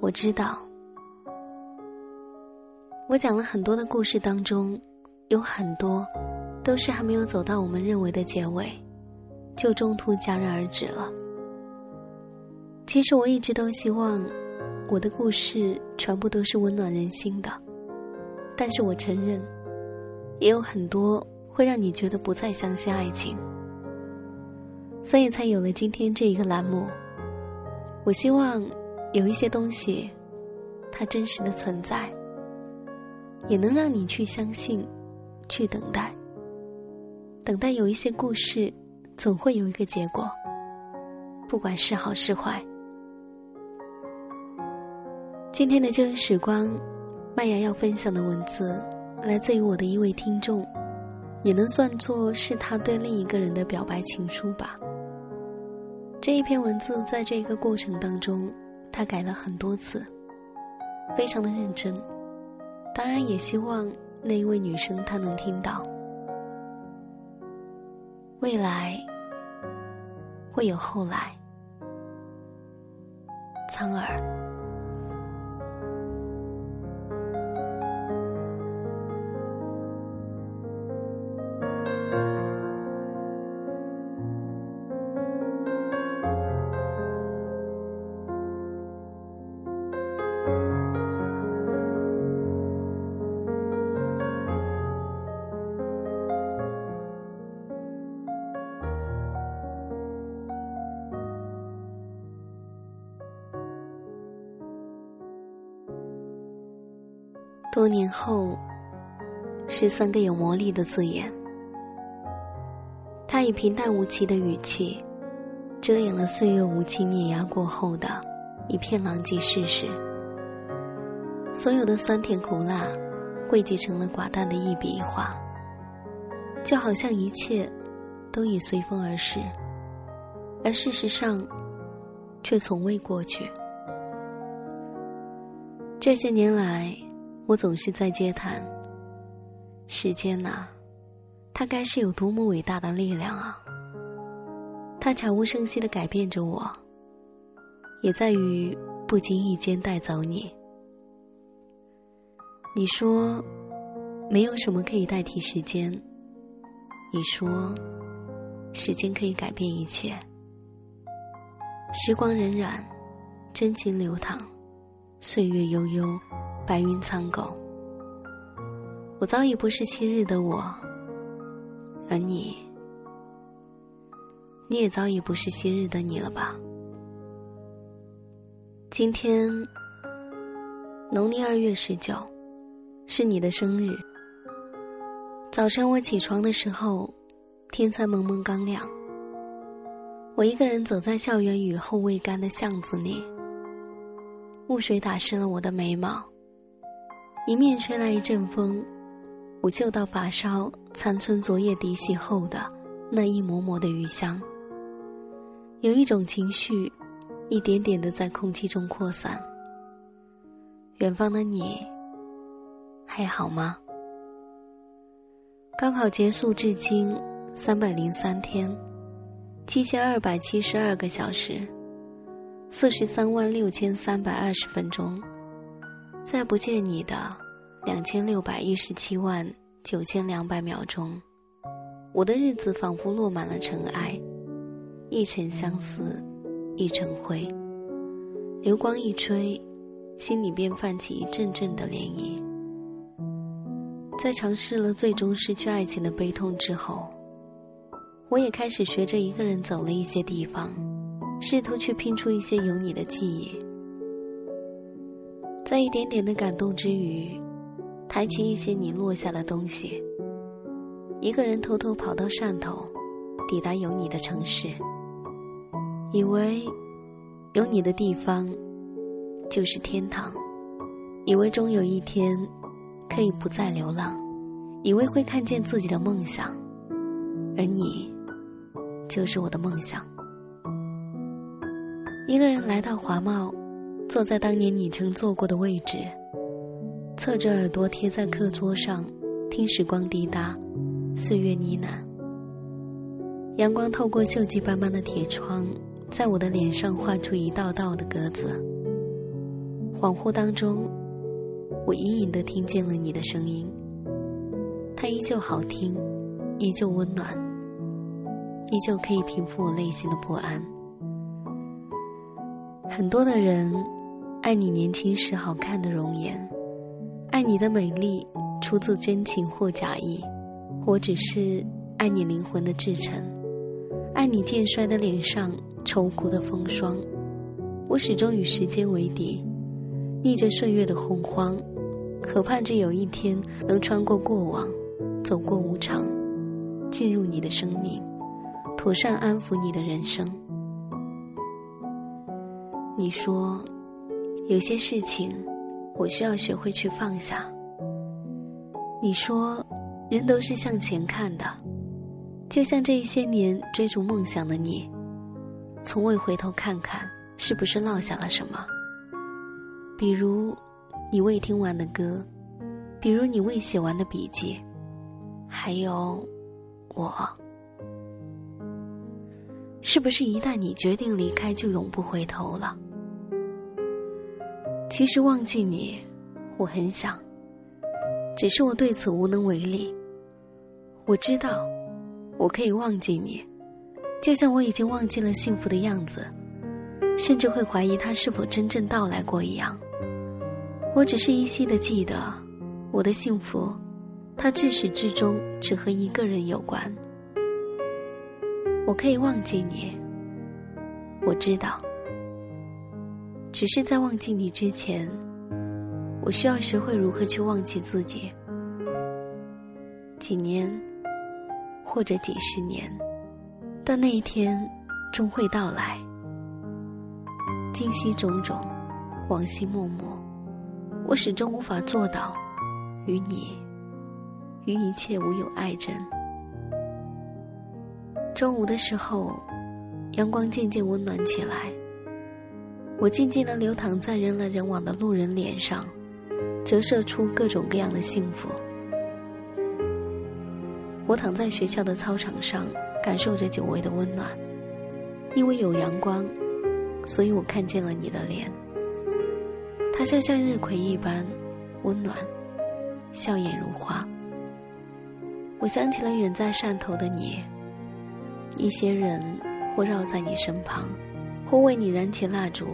我知道，我讲了很多的故事当中，有很多都是还没有走到我们认为的结尾，就中途戛然而止了。其实我一直都希望我的故事全部都是温暖人心的，但是我承认，也有很多会让你觉得不再相信爱情，所以才有了今天这一个栏目。我希望。有一些东西，它真实的存在，也能让你去相信，去等待。等待有一些故事，总会有一个结果，不管是好是坏。今天的旧日时光，麦芽要分享的文字，来自于我的一位听众，也能算作是他对另一个人的表白情书吧。这一篇文字，在这个过程当中。他改了很多次，非常的认真。当然，也希望那一位女生她能听到。未来会有后来，苍耳。多年后，是三个有魔力的字眼。他以平淡无奇的语气，遮掩了岁月无情碾压过后的一片狼藉事实。所有的酸甜苦辣，汇集成了寡淡的一笔一画，就好像一切都已随风而逝，而事实上，却从未过去。这些年来。我总是在嗟叹：时间呐，它该是有多么伟大的力量啊！它悄无声息的改变着我，也在于不经意间带走你。你说，没有什么可以代替时间。你说，时间可以改变一切。时光荏苒，真情流淌，岁月悠悠。白云苍狗，我早已不是昔日的我，而你，你也早已不是昔日的你了吧？今天，农历二月十九，是你的生日。早晨我起床的时候，天才蒙蒙刚亮。我一个人走在校园雨后未干的巷子里，雾水打湿了我的眉毛。迎面吹来一阵风，我嗅到发梢残存昨夜涤洗后的那一抹抹的余香。有一种情绪，一点点的在空气中扩散。远方的你，还好吗？高考结束至今三百零三天，七千二百七十二个小时，四十三万六千三百二十分钟。再不见你的两千六百一十七万九千两百秒钟，我的日子仿佛落满了尘埃，一尘相思，一尘灰。流光一吹，心里便泛起一阵阵的涟漪。在尝试了最终失去爱情的悲痛之后，我也开始学着一个人走了一些地方，试图去拼出一些有你的记忆。在一点点的感动之余，抬起一些你落下的东西。一个人偷偷跑到汕头，抵达有你的城市，以为有你的地方就是天堂。以为终有一天可以不再流浪，以为会看见自己的梦想，而你就是我的梦想。一个人来到华贸，坐在当年你曾坐过的位置，侧着耳朵贴在课桌上，听时光滴答，岁月呢喃。阳光透过锈迹斑斑的铁窗，在我的脸上画出一道道的格子。恍惚当中。我隐隐的听见了你的声音，它依旧好听，依旧温暖，依旧可以平复我内心的不安。很多的人爱你年轻时好看的容颜，爱你的美丽出自真情或假意，我只是爱你灵魂的至诚，爱你渐衰的脸上愁苦的风霜。我始终与时间为敌。逆着岁月的洪荒，渴盼着有一天能穿过过往，走过无常，进入你的生命，妥善安抚你的人生。你说，有些事情，我需要学会去放下。你说，人都是向前看的，就像这一些年追逐梦想的你，从未回头看看是不是落下了什么。比如，你未听完的歌，比如你未写完的笔记，还有我，是不是一旦你决定离开，就永不回头了？其实忘记你，我很想，只是我对此无能为力。我知道，我可以忘记你，就像我已经忘记了幸福的样子，甚至会怀疑它是否真正到来过一样。我只是依稀的记得，我的幸福，它至始至终只和一个人有关。我可以忘记你，我知道，只是在忘记你之前，我需要学会如何去忘记自己。几年，或者几十年，但那一天终会到来。今夕种种，往昔默默。我始终无法做到，与你，与一切无有爱憎。中午的时候，阳光渐渐温暖起来。我静静的流淌在人来人往的路人脸上，折射出各种各样的幸福。我躺在学校的操场上，感受着久违的温暖。因为有阳光，所以我看见了你的脸。他像向日葵一般温暖，笑靥如花。我想起了远在汕头的你，一些人或绕在你身旁，或为你燃起蜡烛，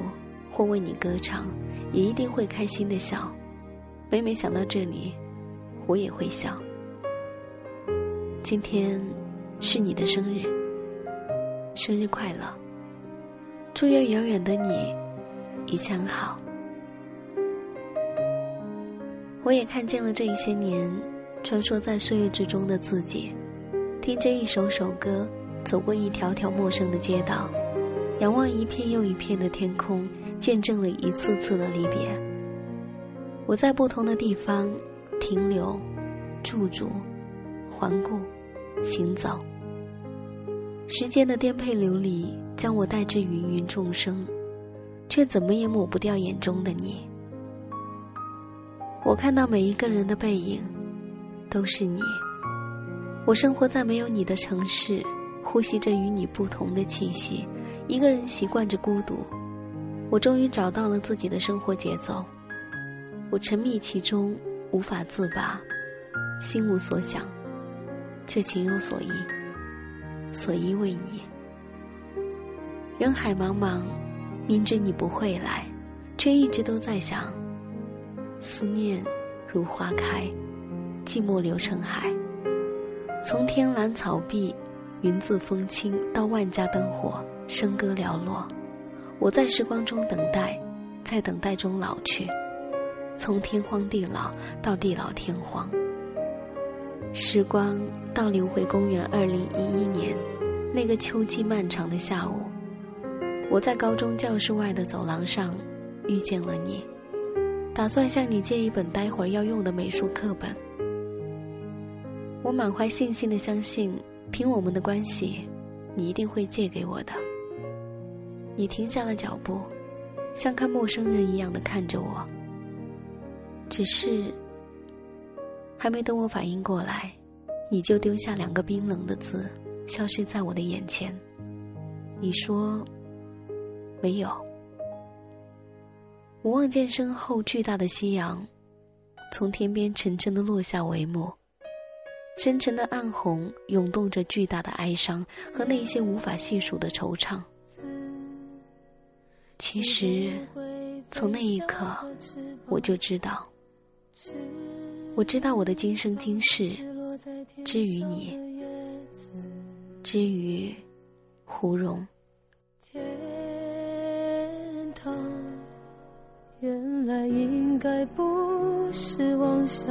或为你歌唱，也一定会开心的笑。每每想到这里，我也会笑。今天是你的生日，生日快乐！祝愿遥远的你一切安好。我也看见了这一些年穿梭在岁月之中的自己，听着一首首歌，走过一条条陌生的街道，仰望一片又一片的天空，见证了一次次的离别。我在不同的地方停留、驻足、环顾、行走，时间的颠沛流离将我带至芸芸众生，却怎么也抹不掉眼中的你。我看到每一个人的背影，都是你。我生活在没有你的城市，呼吸着与你不同的气息。一个人习惯着孤独，我终于找到了自己的生活节奏。我沉迷其中，无法自拔，心无所想，却情有所依。所依为你。人海茫茫，明知你不会来，却一直都在想。思念如花开，寂寞流成海。从天蓝草碧，云自风轻，到万家灯火，笙歌寥落。我在时光中等待，在等待中老去。从天荒地老到地老天荒。时光倒流回公元二零一一年，那个秋季漫长的下午。我在高中教室外的走廊上遇见了你，打算向你借一本待会儿要用的美术课本。我满怀信心的相信，凭我们的关系，你一定会借给我的。你停下了脚步，像看陌生人一样的看着我。只是，还没等我反应过来，你就丢下两个冰冷的字，消失在我的眼前。你说：“没有。”我望见身后巨大的夕阳，从天边沉沉的落下帷幕，深沉的暗红涌动着巨大的哀伤和那些无法细数的惆怅。其实，从那一刻，我就知道，我知道我的今生今世，之于你，之于胡蓉。天堂，原来应该不是妄想，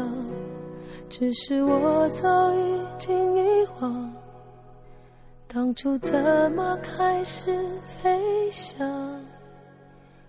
只是我早已经遗忘，当初怎么开始飞翔。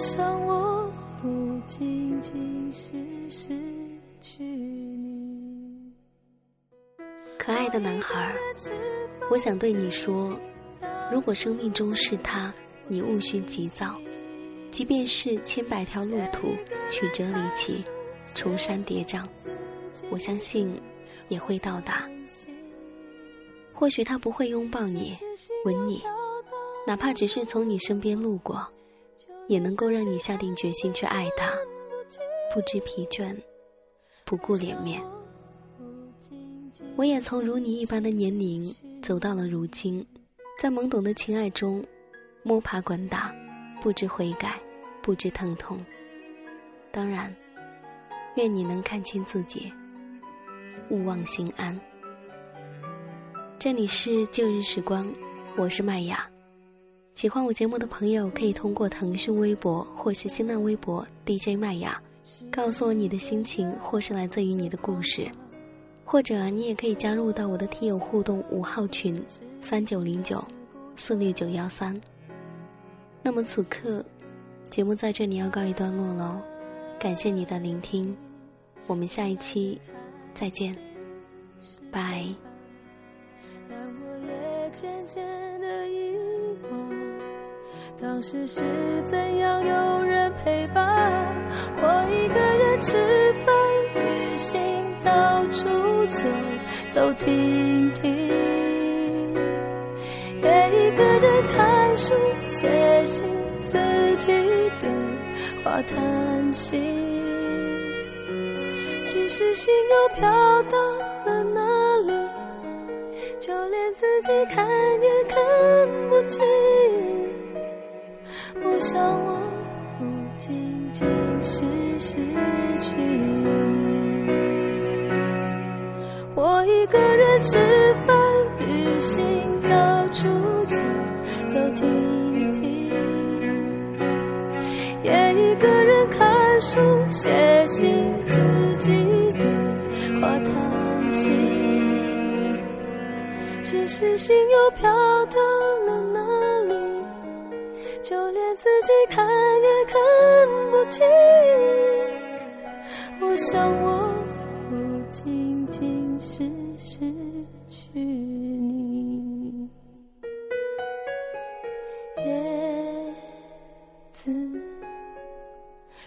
我想，我不仅仅是失去你。可爱的男孩，我想对你说：如果生命中是他，你勿需急躁，即便是千百条路途曲折离奇，重山叠嶂，我相信也会到达。或许他不会拥抱你、吻你，哪怕只是从你身边路过。也能够让你下定决心去爱他，不知疲倦，不顾脸面。我也从如你一般的年龄走到了如今，在懵懂的情爱中摸爬滚打，不知悔改，不知疼痛。当然，愿你能看清自己，勿忘心安。这里是旧日时光，我是麦雅。喜欢我节目的朋友，可以通过腾讯微博或是新浪微博 DJ 麦雅，告诉我你的心情或是来自于你的故事，或者你也可以加入到我的听友互动五号群三九零九四六九幺三。那么此刻，节目在这里要告一段落喽，感谢你的聆听，我们下一期再见，拜。但我也渐渐当时是怎样有人陪伴？我一个人吃饭、旅行、到处走走停停，也一个人看书、写信，自己对话叹息。只是心又飘到了哪里？就连自己看也看不清。吃饭、旅行、到处走走停停，也一个人看书、写信，自己对话叹息。只是心又飘到了哪里？就连自己看也看不清，我想我